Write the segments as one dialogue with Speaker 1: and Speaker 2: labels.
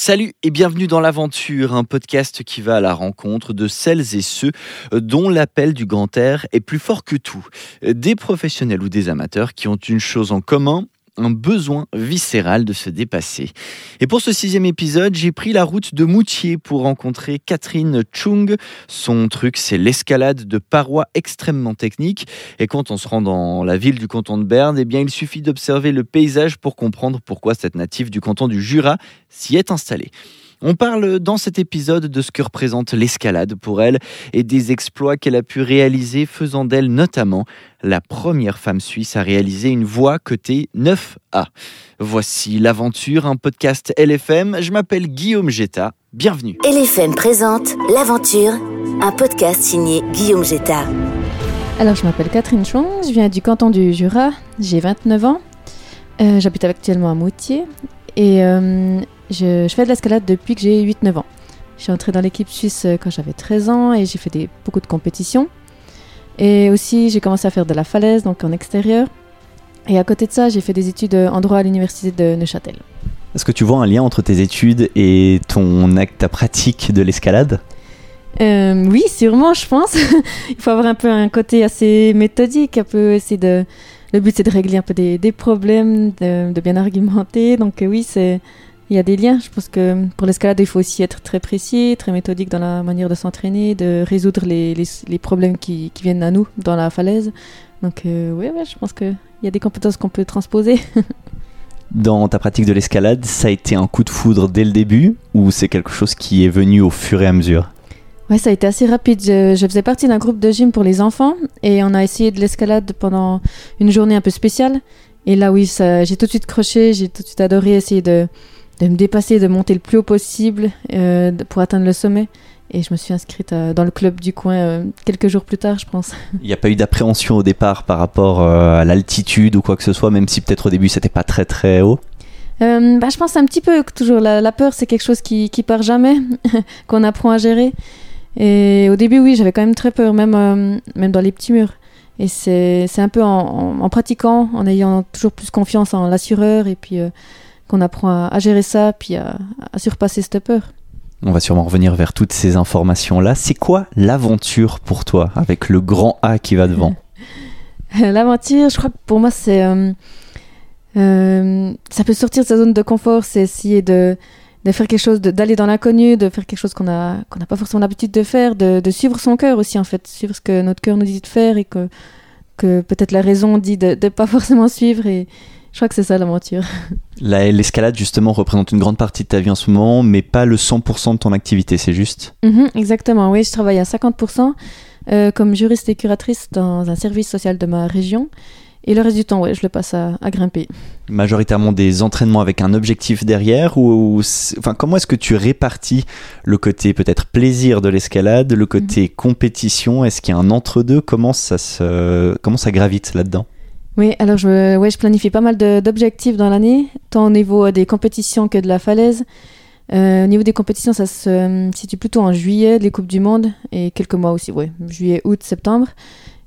Speaker 1: Salut et bienvenue dans l'aventure, un podcast qui va à la rencontre de celles et ceux dont l'appel du grand air est plus fort que tout. Des professionnels ou des amateurs qui ont une chose en commun, un besoin viscéral de se dépasser. Et pour ce sixième épisode, j'ai pris la route de Moutier pour rencontrer Catherine Chung. Son truc, c'est l'escalade de parois extrêmement techniques. Et quand on se rend dans la ville du canton de Berne, eh bien, il suffit d'observer le paysage pour comprendre pourquoi cette native du canton du Jura s'y est installée. On parle dans cet épisode de ce que représente l'escalade pour elle et des exploits qu'elle a pu réaliser, faisant d'elle notamment la première femme suisse à réaliser une voie cotée 9A. Voici l'aventure, un podcast LFM. Je m'appelle Guillaume Jetta. Bienvenue.
Speaker 2: LFM présente L'aventure, un podcast signé Guillaume Jetta.
Speaker 3: Alors, je m'appelle Catherine Chong, je viens du canton du Jura, j'ai 29 ans. Euh, J'habite actuellement à Moutier et euh, je, je, fais de l'escalade depuis que j'ai 8-9 ans. Je suis entrée dans l'équipe suisse euh, quand j'avais 13 ans et j'ai fait des, beaucoup de compétitions. Et aussi, j'ai commencé à faire de la falaise, donc en extérieur. Et à côté de ça, j'ai fait des études en droit à l'université de Neuchâtel.
Speaker 1: Est-ce que tu vois un lien entre tes études et ton acte, ta pratique de l'escalade?
Speaker 3: Euh, Oui, sûrement, je pense. Il faut avoir un peu un côté assez méthodique, un peu essayer de. Le but, c'est de régler un peu des, des problèmes, de, de, bien argumenter. Donc, euh, oui, c'est. Il y a des liens. Je pense que pour l'escalade, il faut aussi être très précis, très méthodique dans la manière de s'entraîner, de résoudre les, les, les problèmes qui, qui, viennent à nous dans la falaise. Donc, euh, oui, ouais, je pense qu'il y a des compétences qu'on peut transposer.
Speaker 1: dans ta pratique de l'escalade, ça a été un coup de foudre dès le début ou c'est quelque chose qui est venu au fur et à mesure?
Speaker 3: Ouais, ça a été assez rapide. Je, je faisais partie d'un groupe de gym pour les enfants et on a essayé de l'escalade pendant une journée un peu spéciale. Et là, oui, j'ai tout de suite croché, j'ai tout de suite adoré essayer de, de me dépasser, de monter le plus haut possible euh, pour atteindre le sommet. Et je me suis inscrite à, dans le club du coin euh, quelques jours plus tard, je pense.
Speaker 1: Il n'y a pas eu d'appréhension au départ par rapport euh, à l'altitude ou quoi que ce soit, même si peut-être au début c'était pas très très haut?
Speaker 3: Euh, bah, Je pense un petit peu toujours. La, la peur, c'est quelque chose qui, qui part jamais, qu'on apprend à gérer. Et au début, oui, j'avais quand même très peur, même, euh, même dans les petits murs. Et c'est un peu en, en, en, pratiquant, en ayant toujours plus confiance en l'assureur et puis euh, qu'on apprend à, à, gérer ça, puis à, à, surpasser cette peur.
Speaker 1: On va sûrement revenir vers toutes ces informations-là. C'est quoi l'aventure pour toi, avec le grand A qui va devant?
Speaker 3: L'aventure, je crois que pour moi, c'est. Euh, euh, ça peut sortir de sa zone de confort, c'est essayer de, de faire quelque chose, d'aller dans l'inconnu, de faire quelque chose qu'on n'a qu'on pas forcément l'habitude de faire, de, de suivre son cœur aussi, en fait, suivre ce que notre cœur nous dit de faire et que, que peut-être la raison dit de ne pas forcément suivre. Et je crois que c'est ça l'aventure.
Speaker 1: L'escalade, justement, représente une grande partie de ta vie en ce moment, mais pas le 100% de ton activité, c'est juste?
Speaker 3: -hmm, Exactement, oui, je travaille à 50% euh, comme juriste et curatrice dans un service social de ma région. Et le reste du temps, ouais, je le passe à, à, grimper.
Speaker 1: Majoritairement des entraînements avec un objectif derrière ou, ou enfin, comment est-ce que tu répartis le côté peut-être plaisir de l'escalade, le côté mmh. compétition? Est-ce qu'il y a un entre-deux? Comment, ça se, comment ça gravite là-dedans?
Speaker 3: Oui, alors je, ouais, je planifie pas mal d'objectifs dans l'année, tant au niveau des compétitions que de la falaise. Euh, au niveau des compétitions, ça se euh, situe plutôt en juillet, les Coupes du Monde, et quelques mois aussi, ouais, juillet, août, septembre.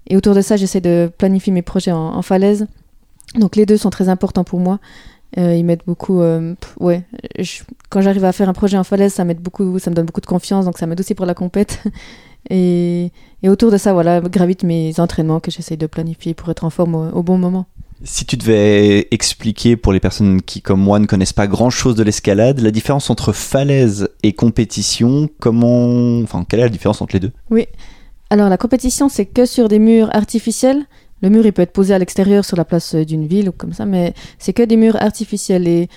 Speaker 3: Et autour de ça, j'essaie de planifier mes projets en, falaise. Donc les deux sont très importants pour moi. Euh, ils m'aident beaucoup. Euh, ouais, quand j'arrive à faire un projet en falaise, ça m'aide beaucoup, ça me donne beaucoup de confiance, donc ça m'aide aussi pour la compète. Et, et, autour de ça, voilà, gravitent mes entraînements que j'essaie de planifier pour être en forme au, au, bon moment.
Speaker 1: Si tu devais expliquer pour les personnes qui, comme moi, ne connaissent pas grand-chose de l'escalade, la différence entre falaise et compétition, comment, enfin, quelle est la différence entre les deux?
Speaker 3: Oui. Alors la compétition, c'est que sur des murs artificiels. Le mur, il peut être posé à l'extérieur sur la place d'une ville ou comme ça, mais c'est que des murs artificiels et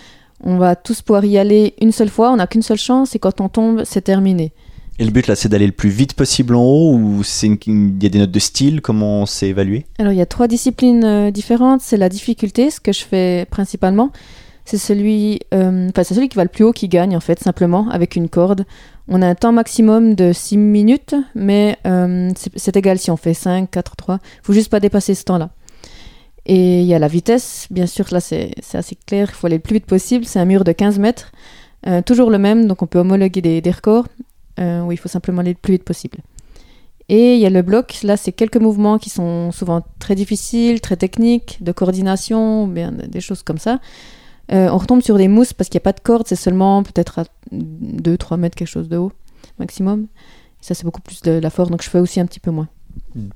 Speaker 3: on va tous pouvoir y aller une seule fois. On n'a qu'une seule chance et quand on tombe, c'est terminé.
Speaker 1: Et le but là, c'est d'aller le plus vite possible en haut ou c'est il y a des notes de style Comment c'est évalué
Speaker 3: Alors il y a trois disciplines euh, différentes. C'est la difficulté, ce que je fais principalement. C'est celui, euh, celui qui va le plus haut qui gagne en fait simplement avec une corde. On a un temps maximum de 6 minutes, mais euh, c'est égal si on fait 5, 4, 3. Il faut juste pas dépasser ce temps-là. Et il y a la vitesse, bien sûr, là c'est assez clair, il faut aller le plus vite possible. C'est un mur de 15 mètres, euh, toujours le même, donc on peut homologuer des, des records où il faut simplement aller le plus vite possible. Et il y a le bloc, là c'est quelques mouvements qui sont souvent très difficiles, très techniques, de coordination, bien des choses comme ça. euh, on retombe sur des mousses parce qu'il n'y a pas de corde, c'est seulement peut-être à 2-3 mètres quelque chose de haut maximum. ça, c'est beaucoup plus de la force, donc je fais aussi un petit peu moins.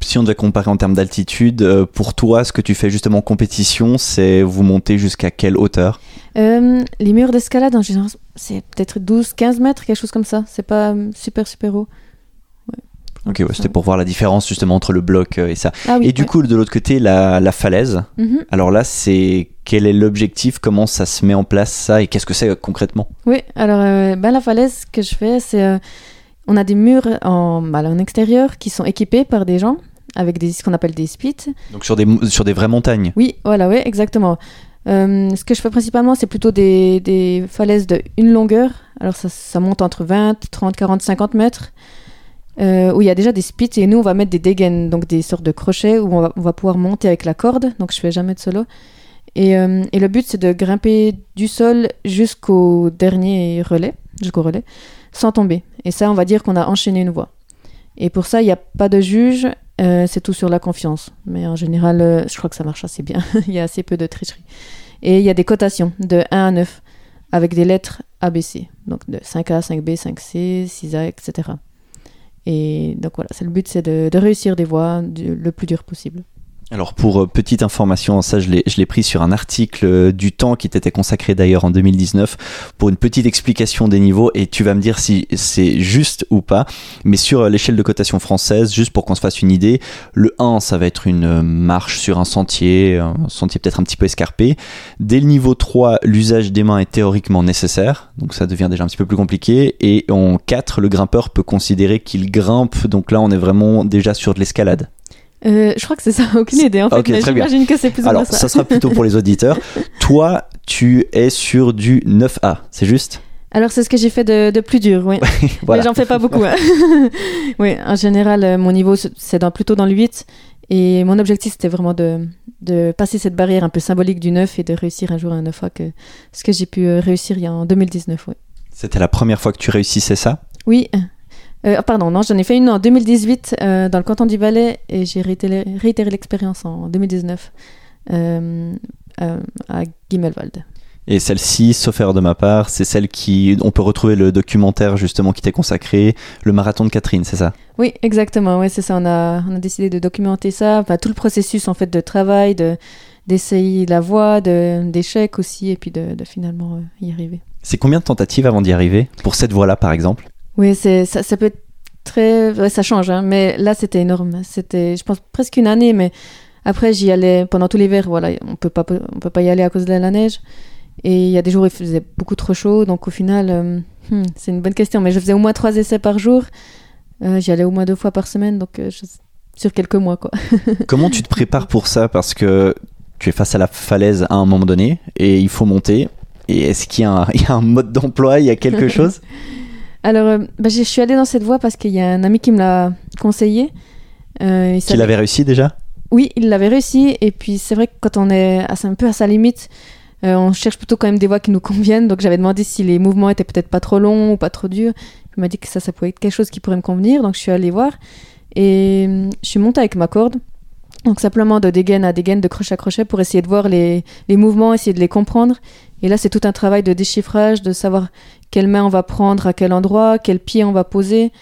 Speaker 1: Si on devait comparer en termes d'altitude, euh, pour toi, ce que tu fais justement en compétition, c'est vous montez jusqu'à quelle hauteur?
Speaker 3: Euh, Les murs d'escalade, en général, c'est peut-être 12-15 mètres, quelque chose comme ça. C'est pas super, super haut.
Speaker 1: Ok, c'était pour voir la différence justement entre le bloc euh, et ça.
Speaker 3: Ah
Speaker 1: et du coup, de l'autre côté, la, falaise.
Speaker 3: Mhm.
Speaker 1: Alors là, c'est quel est l'objectif? Comment ça se met en place ça? Et qu'est-ce que c'est concrètement?
Speaker 3: Oui, alors ben, la falaise, que je fais, c'est on a des murs en, bah, en extérieur qui sont équipés par des gens avec des, ce qu'on appelle des spits.
Speaker 1: Donc sur des, sur des vraies montagnes
Speaker 3: Oui, voilà, oui, exactement. Euh, ce que je fais principalement, c'est plutôt des, des, falaises de une longueur. Alors ça, ça, monte entre 20, 30, 40, 50 mètres. Euh, où il y a déjà des spits et nous on va mettre des dégaines, donc des sortes de crochets où on va, on va pouvoir monter avec la corde. Donc je fais jamais de solo. Et, euh, et le but c'est de grimper du sol jusqu'au dernier relais, jusqu'au relais sans tomber. Et ça, on va dire qu'on a enchaîné une voie. Et pour ça, il n'y a pas de juge, euh, c'est tout sur la confiance. Mais en général, euh, je crois que ça marche assez bien. Il y a assez peu de tricherie. Et il y a des cotations de 1 à 9 avec des lettres ABC. Donc de 5A, 5B, 5C, 6A, etc. Et donc voilà, c'est le but, c'est de, réussir des voies le plus dur possible.
Speaker 1: Alors pour euh, petite information, ça je l'ai pris sur un article euh, du temps qui t'était consacré d'ailleurs en 2019 pour une petite explication des niveaux et tu vas me dire si c'est juste ou pas. Mais sur euh, l'échelle de cotation française, juste pour qu'on se fasse une idée, le 1 ça va être une marche sur un sentier, un sentier peut-être un petit peu escarpé. Dès le niveau 3, l'usage des mains est théoriquement nécessaire, donc ça devient déjà un petit peu plus compliqué. Et en 4, le grimpeur peut considérer qu'il grimpe, donc là on est vraiment déjà sur de l'escalade.
Speaker 3: Euh, je crois que c'est ça, aucune idée en fait. j'imagine que c'est plus
Speaker 1: Alors,
Speaker 3: ça.
Speaker 1: ça sera plutôt pour les auditeurs. Toi, tu es sur du 9A, c'est juste?
Speaker 3: Alors c'est ce que j'ai fait de, plus dur, oui. Mais j'en fais pas beaucoup. Hein. oui, en général, euh, mon niveau c'est dans, plutôt dans le 8. Et mon objectif c'était vraiment de, de, passer cette barrière un peu symbolique du 9 et de réussir un jour un 9A, que ce que j'ai pu euh, réussir il y a en 2019. Oui.
Speaker 1: C'était la première fois que tu réussissais ça?
Speaker 3: Oui, euh, pardon, non, j'en ai fait une en 2018 euh, dans le canton du Valais et j'ai réitéré, l'expérience en 2019 euh, à Gimmelwald.
Speaker 1: Et celle-ci, sauf erreur de ma part, c'est celle qui. On peut retrouver le documentaire justement qui t'est consacré, le marathon de Catherine, c'est ça?
Speaker 3: Oui, exactement. Ouais, c'est ça. On a, on a décidé de documenter ça. Enfin, tout le processus en fait de travail, de d'essayer la voie, d'échecs aussi, et puis de, de finalement y arriver.
Speaker 1: C'est combien de tentatives avant d'y arriver Pour cette voie-là, par exemple?
Speaker 3: Oui, c'est, ça, ça, peut être très. ça change, hein, mais là, c'était énorme. C'était, je pense, presque une année, mais après, j'y allais pendant tout l'hiver. Voilà, on peut pas, on peut pas y aller à cause de la neige. Et il y a des jours où il faisait beaucoup trop chaud, donc au final, euh, hmm, c'est une bonne question. Mais je faisais au moins trois essais par jour. Euh, j'y allais au moins deux fois par semaine, donc euh, sur quelques mois, quoi.
Speaker 1: Comment tu te prépares pour ça? Parce que tu es face à la falaise à un moment donné et il faut monter. Et est-ce qu'il y a un mode d'emploi? Il y a quelque chose?
Speaker 3: Alors, euh, bah, je suis allée dans cette voie parce qu'il y a un ami qui me l'a conseillé.
Speaker 1: Euh, Qu'il avait réussi déjà
Speaker 3: Oui, il l'avait réussi. Et puis, c'est vrai que quand on est un peu à sa limite, euh, on cherche plutôt quand même des voies qui nous conviennent. Donc, j'avais demandé si les mouvements étaient peut-être pas trop longs ou pas trop durs. Il m'a dit que ça, ça pouvait être quelque chose qui pourrait me convenir. Donc, je suis allée voir. Et euh, je suis montée avec ma corde. Donc simplement de dégaine à dégaine, de crochet à crochet pour essayer de voir les, les mouvements, essayer de les comprendre. Et là, c'est tout un travail de déchiffrage, de savoir quelle main on va prendre, à quel endroit, quel pied on va poser,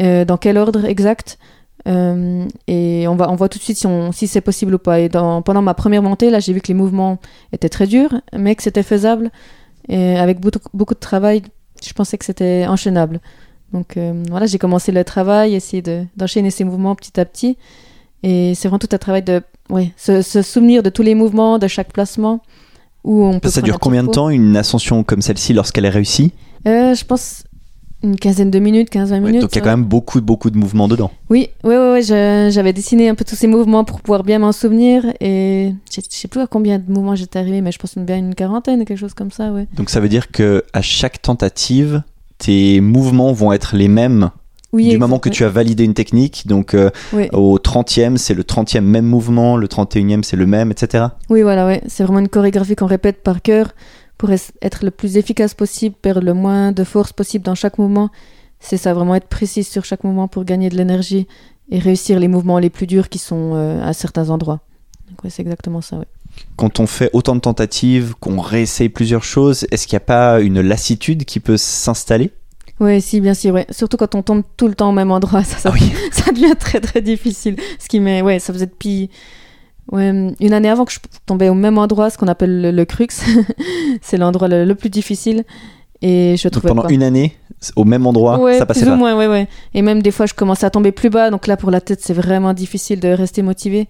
Speaker 3: euh, dans quel ordre exact. Euh, et on, va, voit tout de suite si, c'est possible ou pas. Et pendant ma première montée, là, j'ai vu que les mouvements étaient très durs, mais que c'était faisable. Et avec beaucoup, de travail, je pensais que c'était enchaînable. Donc euh, voilà, j'ai commencé le travail, essayer d'enchaîner ces mouvements petit à petit. Et c'est vraiment tout un travail de se, souvenir de tous les mouvements, de chaque placement
Speaker 1: ça dure combien de temps une ascension comme celle-ci lorsqu'elle est réussie
Speaker 3: euh, Je pense une quinzaine de minutes, 15-20 minutes.
Speaker 1: donc il y a quand même beaucoup, beaucoup de mouvements dedans.
Speaker 3: Oui, oui, oui, j'avais dessiné un peu tous ces mouvements pour pouvoir bien m'en souvenir. Et je ne sais plus à combien de mouvements j'étais arrivé, mais je pense bien une quarantaine, quelque chose comme ça. Ouais.
Speaker 1: Donc ça veut dire que à chaque tentative, tes mouvements vont être les mêmes du moment que tu as validé une technique, donc euh, au 30e, c'est le 30e même mouvement, le 31e, c'est le même, etc.
Speaker 3: Oui, voilà, ouais. c'est vraiment une chorégraphie qu'on répète par cœur pour être le plus efficace possible, perdre le moins de force possible dans chaque mouvement. C'est ça, vraiment être précis sur chaque mouvement pour gagner de l'énergie et réussir les mouvements les plus durs qui sont euh, à certains endroits. Donc, ouais, c'est exactement ça, ouais.
Speaker 1: quand on fait autant de tentatives, qu'on réessaye plusieurs choses, est-ce qu'il n'y a pas une lassitude qui peut s'installer?
Speaker 3: Oui, si, bien sûr. Ouais. Surtout quand on tombe tout le temps au même endroit, ça, ça,
Speaker 1: Ah oui.
Speaker 3: ça devient très très difficile. Ce qui met, ouais, ça faisait depuis ouais, une année avant que je tombais au même endroit, ce qu'on appelle le, le crux. c'est l'endroit le, le plus difficile. Et je
Speaker 1: Donc
Speaker 3: trouvais
Speaker 1: pendant
Speaker 3: pas.
Speaker 1: une année, au même endroit,
Speaker 3: ouais,
Speaker 1: ça passait
Speaker 3: plus
Speaker 1: pas.
Speaker 3: ou moins, ouais, ouais. Et même des fois, je commençais à tomber plus bas. Donc là, pour la tête, c'est vraiment difficile de rester motivé.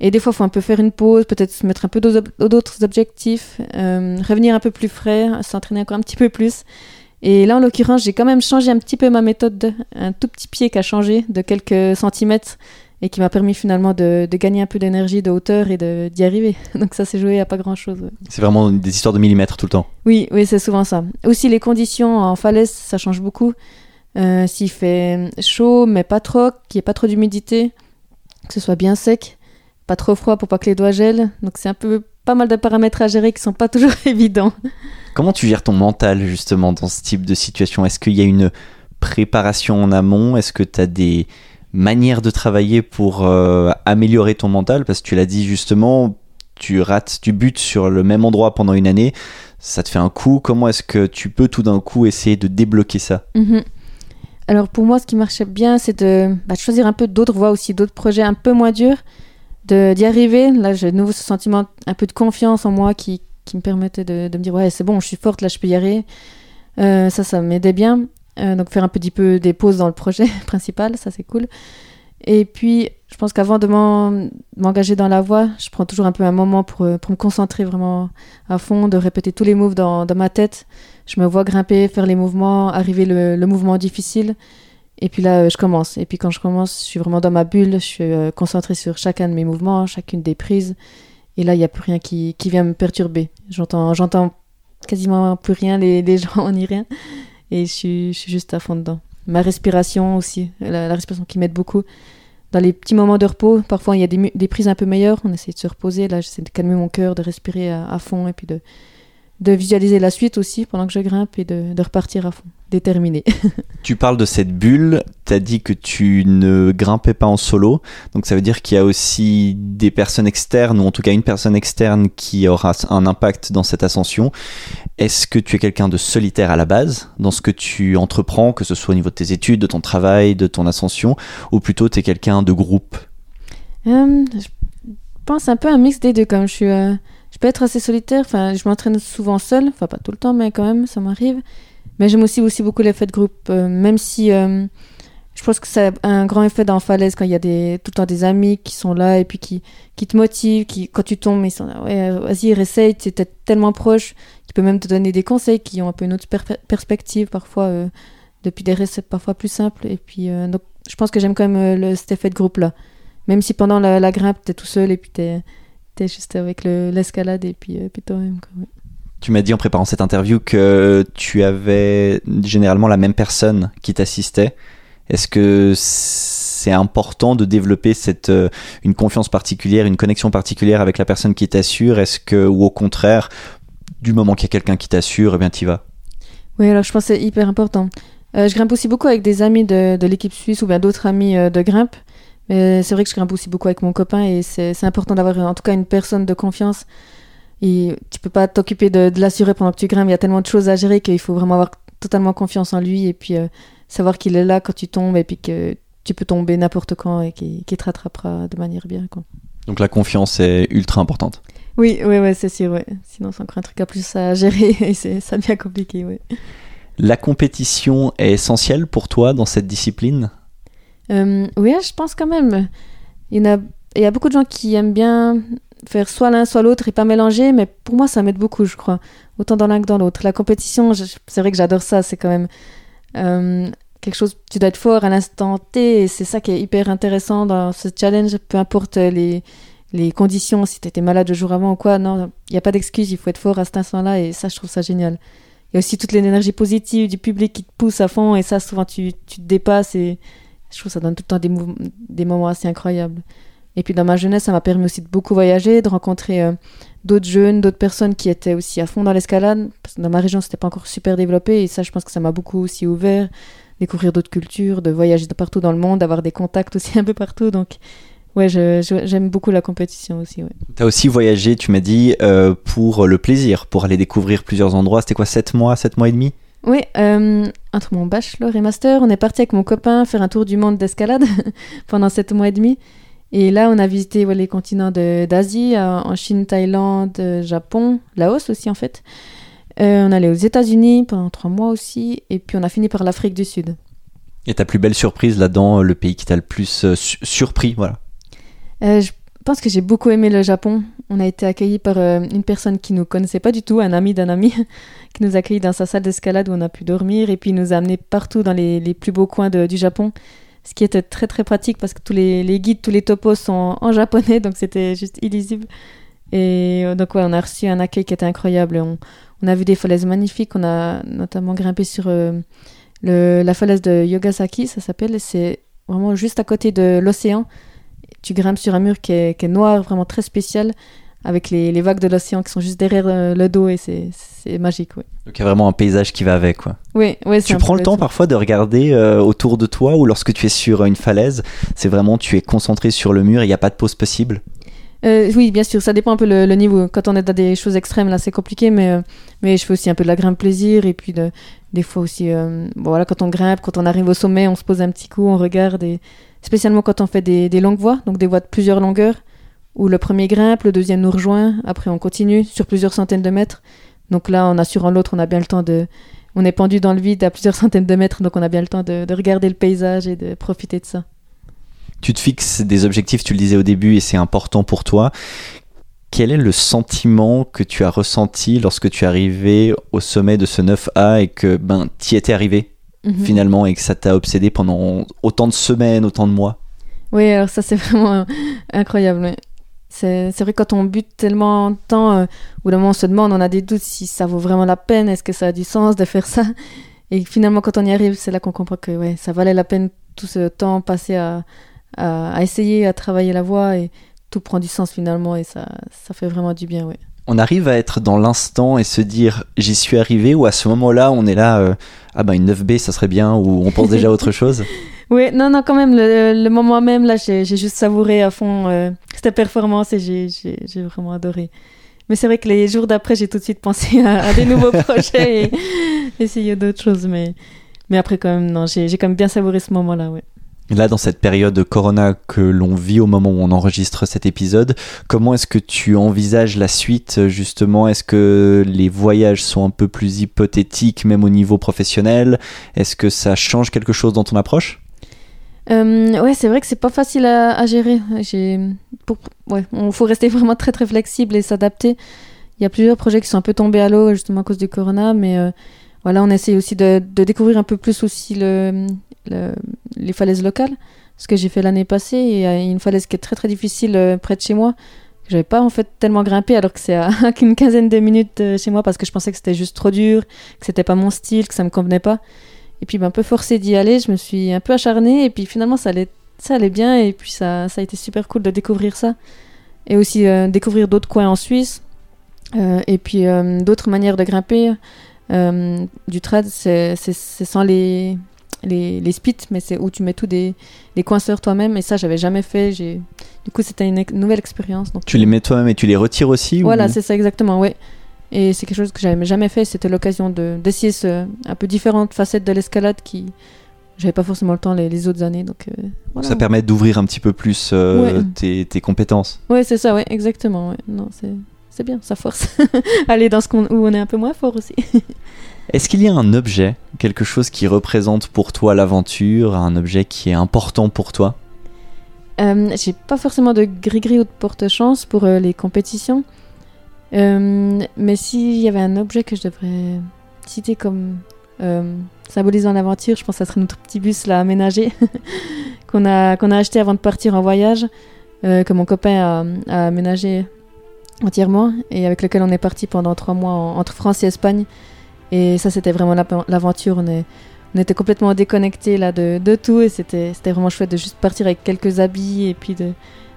Speaker 3: Et des fois, il faut un peu faire une pause, peut-être se mettre un peu d'autres objectifs, euh, revenir un peu plus frais, s'entraîner encore un petit peu plus. Et là, en l'occurrence, j'ai quand même changé un petit peu ma méthode, de- un tout petit pied qui a changé de quelques centimètres et qui m'a permis finalement de, de gagner un peu d'énergie, de hauteur et d'y arriver. Donc ça s'est joué à pas grand-chose. ouais.
Speaker 1: C'est vraiment des histoires de millimètres tout le temps.
Speaker 3: Oui, oui, c'est souvent ça. Aussi, les conditions en falaise, ça change beaucoup. Euh, S'il fait chaud, mais pas trop, qu'il n'y ait pas trop d'humidité, que ce soit bien sec, pas trop froid pour pas que les doigts gèlent. Donc, c'est un peu pas mal de paramètres à gérer qui sont pas toujours évidents.
Speaker 1: Comment tu gères ton mental justement dans ce type de situation? Est-ce qu'il y a une préparation en amont? Est-ce que tu as des manières de travailler pour euh, améliorer ton mental? Parce que tu l'as dit justement, tu rates, tu butes sur le même endroit pendant une année, ça te fait un coup. Comment est-ce que tu peux tout d'un coup essayer de débloquer ça?
Speaker 3: Mhm. Alors, pour moi, ce qui marchait bien, c'est de bah, de choisir un peu d'autres voies aussi, d'autres projets un peu moins durs, d'y arriver. Là, j'ai de nouveau ce sentiment un peu de confiance en moi qui, qui me permettait de, de me dire, ouais, c'est bon, je suis forte, là, je peux y arriver. Euh, ça, ça m'aidait bien. Euh, donc, faire un petit peu des pauses dans le projet principal, ça, c'est cool. Et puis, je pense qu'avant de m'en- m'engager dans la voie, je prends toujours un peu un moment pour, euh, pour me concentrer vraiment à fond, de répéter tous les moves dans, ma tête. Je me vois grimper, faire les mouvements, arriver le mouvement difficile. Et puis là, euh, je commence. Et puis quand je commence, je suis vraiment dans ma bulle. Je suis euh, concentrée sur chacun de mes mouvements, chacune des prises. Et là, il n'y a plus rien qui, vient me perturber. J'entends, j'entends quasiment plus rien, les, les gens ni rien. Et je suis, juste à fond dedans. Ma respiration aussi, la, respiration qui m'aide beaucoup. Dans les petits moments de repos, parfois il y a des prises un peu meilleures, on essaie de se reposer. Là, j'essaie de calmer mon cœur, de respirer à, à fond et puis de, de visualiser la suite aussi pendant que je grimpe et de, de repartir à fond, déterminé.
Speaker 1: Tu parles de cette bulle, tu as dit que tu ne grimpais pas en solo, donc ça veut dire qu'il y a aussi des personnes externes, ou en tout cas une personne externe qui aura un impact dans cette ascension. Est-ce que tu es quelqu'un de solitaire à la base, dans ce que tu entreprends, que ce soit au niveau de tes études, de ton travail, de ton ascension, ou plutôt tu es quelqu'un de groupe?
Speaker 3: Euh, je pense un peu un mix des deux même. Je, suis, euh, peux être assez solitaire, enfin, je m'entraîne souvent seule, enfin pas tout le temps, mais quand même, ça m'arrive. Mais j'aime aussi, beaucoup l'effet de groupe, euh, même si euh, je pense que ça a un grand effet dans Falaise quand il y a tout le temps des amis qui sont là et puis qui, te motivent, qui, quand tu tombes, ils sont là, ouais, vas-y, réessaye, tu es tellement proche, qui peut même te donner des conseils qui ont un peu une autre per- perspective parfois, euh, depuis des recettes parfois plus simples. Et puis, je pense que j'aime quand même le, cet effet de groupe-là. Même si pendant la, la grimpe, t'es tout seul et puis t'es es juste avec le- l'escalade et puis, euh, puis toi-même. ouais.
Speaker 1: Tu m'as dit en préparant cette interview que tu avais généralement la même personne qui t'assistait. Est-ce que c'est important de développer cette, euh, une confiance particulière, une connexion particulière avec la personne qui t'assure? Est-ce que, ou au contraire, du moment qu'il y a quelqu'un qui t'assure, eh bien tu y vas?
Speaker 3: Oui, alors je pense que c'est hyper important. Euh, je grimpe aussi beaucoup avec des amis de, de l'équipe suisse ou bien d'autres amis euh, de grimpe. Mais c'est vrai que je grimpe aussi beaucoup avec mon copain et c'est important d'avoir en tout cas une personne de confiance. Et tu peux pas t'occuper de, de l'assurer pendant que tu grimpes. Il y a tellement de choses à gérer qu'il faut vraiment avoir totalement confiance en lui et puis euh, savoir qu'il est là quand tu tombes et puis que tu peux tomber n'importe quand et qu'il te rattrapera de manière bien. Quoi.
Speaker 1: Donc la confiance est ultra importante.
Speaker 3: Oui, oui, ouais, c'est sûr. Ouais. Sinon, c'est encore un truc à plus à gérer et c'est- ça devient compliqué. Ouais.
Speaker 1: La compétition est essentielle pour toi dans cette discipline?
Speaker 3: Oui, je pense quand même. Il y, a, beaucoup de gens qui aiment bien faire soit l'un, soit l'autre et pas mélanger, mais pour moi, ça m'aide beaucoup, je crois. Autant dans l'un que dans l'autre. La compétition, c'est vrai que j'adore ça. C'est quand même euh, quelque chose, tu dois être fort à l'instant T et c'est ça qui est hyper intéressant dans ce challenge, peu importe les, les conditions, si tu étais malade le jour avant ou quoi. Non, il n'y a pas d'excuse, il faut être fort à cet instant-là et ça, je trouve ça génial. Il y a aussi toute l'énergie positive du public qui te pousse à fond et ça, souvent, tu, tu te dépasses et je trouve que ça donne tout le temps des, moments assez incroyables. Et puis dans ma jeunesse, ça m'a permis aussi de beaucoup voyager, de rencontrer euh, d'autres jeunes, d'autres personnes qui étaient aussi à fond dans l'escalade. Dans ma région, c'était pas encore super développé et ça, je pense que ça m'a beaucoup aussi ouvert. Découvrir d'autres cultures, de voyager de partout dans le monde, d'avoir des contacts aussi un peu partout. Donc, ouais, j'aime beaucoup la compétition aussi. Ouais.
Speaker 1: Tu as aussi voyagé, tu m'as dit, euh, pour le plaisir, pour aller découvrir plusieurs endroits. C'était quoi, 7 mois, 7 mois et demi?
Speaker 3: Oui, euh, entre mon bachelor et master, on est parti avec mon copain faire un tour du monde d'escalade pendant sept mois et demi. Et là, on a visité ouais, les continents d'Asie, euh, en Chine, Thaïlande, euh, Japon, Laos aussi en fait. Euh, on allait aux États-Unis pendant trois mois aussi, et puis on a fini par l'Afrique du Sud.
Speaker 1: Et ta plus belle surprise là-dedans, le pays qui t'a le plus euh, su- surpris, voilà.
Speaker 3: Euh, je pense que j'ai beaucoup aimé le Japon. On a été accueillis par euh, une personne qui nous connaissait pas du tout, un ami d'un ami, qui nous a accueillis dans sa salle d'escalade où on a pu dormir et puis nous a amenés partout dans les, plus beaux coins du Japon. Ce qui était très très pratique parce que tous les, guides, tous les topos sont en japonais, donc c'était juste illisible. Et euh, donc ouais, on a reçu un accueil qui était incroyable. On, a vu des falaises magnifiques. On a notamment grimpé sur euh, la falaise de Yogasaki, ça s'appelle. C'est vraiment juste à côté de l'océan. Tu grimpes sur un mur qui est, qui est noir, vraiment très spécial, avec les, les vagues de l'océan qui sont juste derrière euh, le dos et c'est magique. Ouais.
Speaker 1: Donc il y a vraiment un paysage qui va avec, quoi.
Speaker 3: Oui, c'est
Speaker 1: Tu prends le temps parfois de regarder euh, autour de toi ou lorsque tu es sur une falaise, c'est vraiment tu es concentré sur le mur et il n'y a pas de pause possible?
Speaker 3: Euh, oui, bien sûr, ça dépend un peu le, le niveau. Quand on est dans des choses extrêmes, là, c'est compliqué, mais, euh, mais je fais aussi un peu de la grimpe plaisir et puis de, des fois aussi, euh, bon, voilà, quand on grimpe, quand on arrive au sommet, on se pose un petit coup, on regarde et spécialement quand on fait des, longues voies, donc des voies de plusieurs longueurs, où le premier grimpe, le deuxième nous rejoint, après on continue sur plusieurs centaines de mètres. Donc là, en assurant l'autre, on a bien le temps de, on est pendu dans le vide à plusieurs centaines de mètres, donc on a bien le temps de, de regarder le paysage et de profiter de ça.
Speaker 1: Tu te fixes des objectifs, tu le disais au début, et c'est important pour toi. Quel est le sentiment que tu as ressenti lorsque tu es arrivé au sommet de ce 9A et que ben y étais arrivé?
Speaker 3: Mhm.
Speaker 1: finalement et que ça t'a obsédé pendant autant de semaines, autant de mois
Speaker 3: Oui, alors ça c'est vraiment euh, incroyable. C'est c'est vrai quand on bute tellement de temps, euh, au moment on se demande, on a des doutes si ça vaut vraiment la peine, est-ce que ça a du sens de faire ça? Et finalement quand on y arrive, c'est là qu'on comprend que ouais, ça valait la peine tout ce temps passé à, à, à essayer, à travailler la voie et tout prend du sens finalement et ça, ça fait vraiment du bien. Ouais.
Speaker 1: On arrive à être dans l'instant et se dire j'y suis arrivé ou à ce moment-là on est là euh, ah ben une 9B ça serait bien ou on pense déjà à autre chose?
Speaker 3: Oui, non, non, quand même, le, le moment même, là, j'ai juste savouré à fond euh, cette performance et j'ai- vraiment adoré. Mais c'est vrai que les jours d'après, j'ai tout de suite pensé à, à des nouveaux projets et essayer d'autres choses. Mais, mais après, quand même, non, j'ai j'ai quand même bien savouré ce moment-là, ouais.
Speaker 1: Là, dans cette période de Corona que l'on vit au moment où on enregistre cet épisode, comment est-ce que tu envisages la suite justement? Est-ce que les voyages sont un peu plus hypothétiques, même au niveau professionnel? Est-ce que ça change quelque chose dans ton approche?
Speaker 3: Euh, ouais, c'est vrai que c'est pas facile à, gérer. Pour, ouais, on faut rester vraiment très très flexible et s'adapter. Il y a plusieurs projets qui sont un peu tombés à l'eau justement à cause du corona, mais euh, voilà, on essaye aussi de, découvrir un peu plus aussi le- les falaises locales, ce que j'ai fait l'année passée. Il y a une falaise qui est très très difficile euh, près de chez moi. que J'avais pas en fait tellement grimpé alors que c'est à qu'une quinzaine de minutes de chez moi parce que je pensais que c'était juste trop dur, que c'était pas mon style, que ça me convenait pas. Et puis, ben, un peu forcée d'y aller, je me suis un peu acharnée. Et puis, finalement, ça allait, ça allait bien. Et puis, ça, ça a été super cool de découvrir ça. Et aussi euh, découvrir d'autres coins en Suisse. Euh, et puis, euh, d'autres manières de grimper. Euh, du trad, c'est sans les, les, les spits, mais c'est où tu mets tous des, les coinceurs toi-même. Et ça, j'avais jamais fait. J'ai- Du coup, c'était une nouvelle expérience. Donc,
Speaker 1: Tu les mets toi-même et tu les retires aussi ou-
Speaker 3: voilà, c'est ça exactement, ouais. Et c'est quelque chose que j'avais jamais fait. C'était l'occasion de d'essayer ce, un peu différentes facettes de l'escalade qui j'avais pas forcément le temps les, les autres années. Donc euh, voilà.
Speaker 1: Ça permet d'ouvrir un petit peu plus euh,
Speaker 3: Ouais.
Speaker 1: tes, tes compétences.
Speaker 3: Ouais, c'est ça, ouais, exactement. Ouais. Non, c'est c'est bien, ça force. Aller dans ce qu'on où on est un peu moins fort aussi.
Speaker 1: Est-ce qu'il y a un objet, quelque chose qui représente pour toi l'aventure, un objet qui est important pour toi
Speaker 3: Euh, J'ai pas forcément de gris-gris ou de porte-chance pour euh, les compétitions. Euh, mais s'il y avait un objet que je devrais citer comme euh, symbolisant l'aventure, je pense que ça serait notre petit bus là aménagé qu'on a, qu'on a acheté avant de partir en voyage, que mon copain a, aménagé entièrement et avec lequel on est parti pendant trois mois en- entre France et Espagne. Et ça, c'était vraiment la- l'aventure. On, est- on était complètement déconnectés là de, de tout et c'était vraiment chouette de juste partir avec quelques habits et puis de,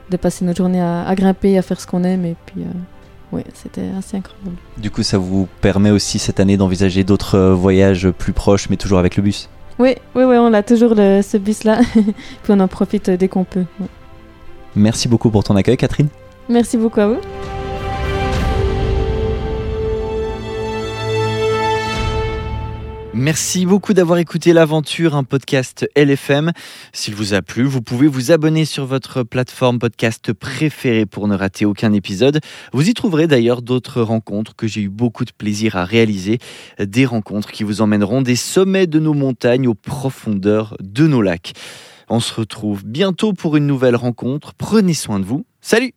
Speaker 3: de passer nos journées à, à grimper, à faire ce qu'on aime. Et puis, euh, ouais, c'était assez incroyable.
Speaker 1: Du coup, ça vous permet aussi cette année d'envisager d'autres euh, voyages plus proches, mais toujours avec le bus?
Speaker 3: Oui, oui, oui, on a toujours le- ce bus-là. puis on en profite dès qu'on peut. ouais.
Speaker 1: Merci beaucoup pour ton accueil, Catherine.
Speaker 3: Merci beaucoup à vous.
Speaker 1: Merci beaucoup d'avoir écouté l'aventure, un podcast LFM. S'il vous a plu, vous pouvez vous abonner sur votre plateforme podcast préférée pour ne rater aucun épisode. Vous y trouverez d'ailleurs d'autres rencontres que j'ai eu beaucoup de plaisir à réaliser, des rencontres qui vous emmèneront des sommets de nos montagnes aux profondeurs de nos lacs. On se retrouve bientôt pour une nouvelle rencontre. Prenez soin de vous. Salut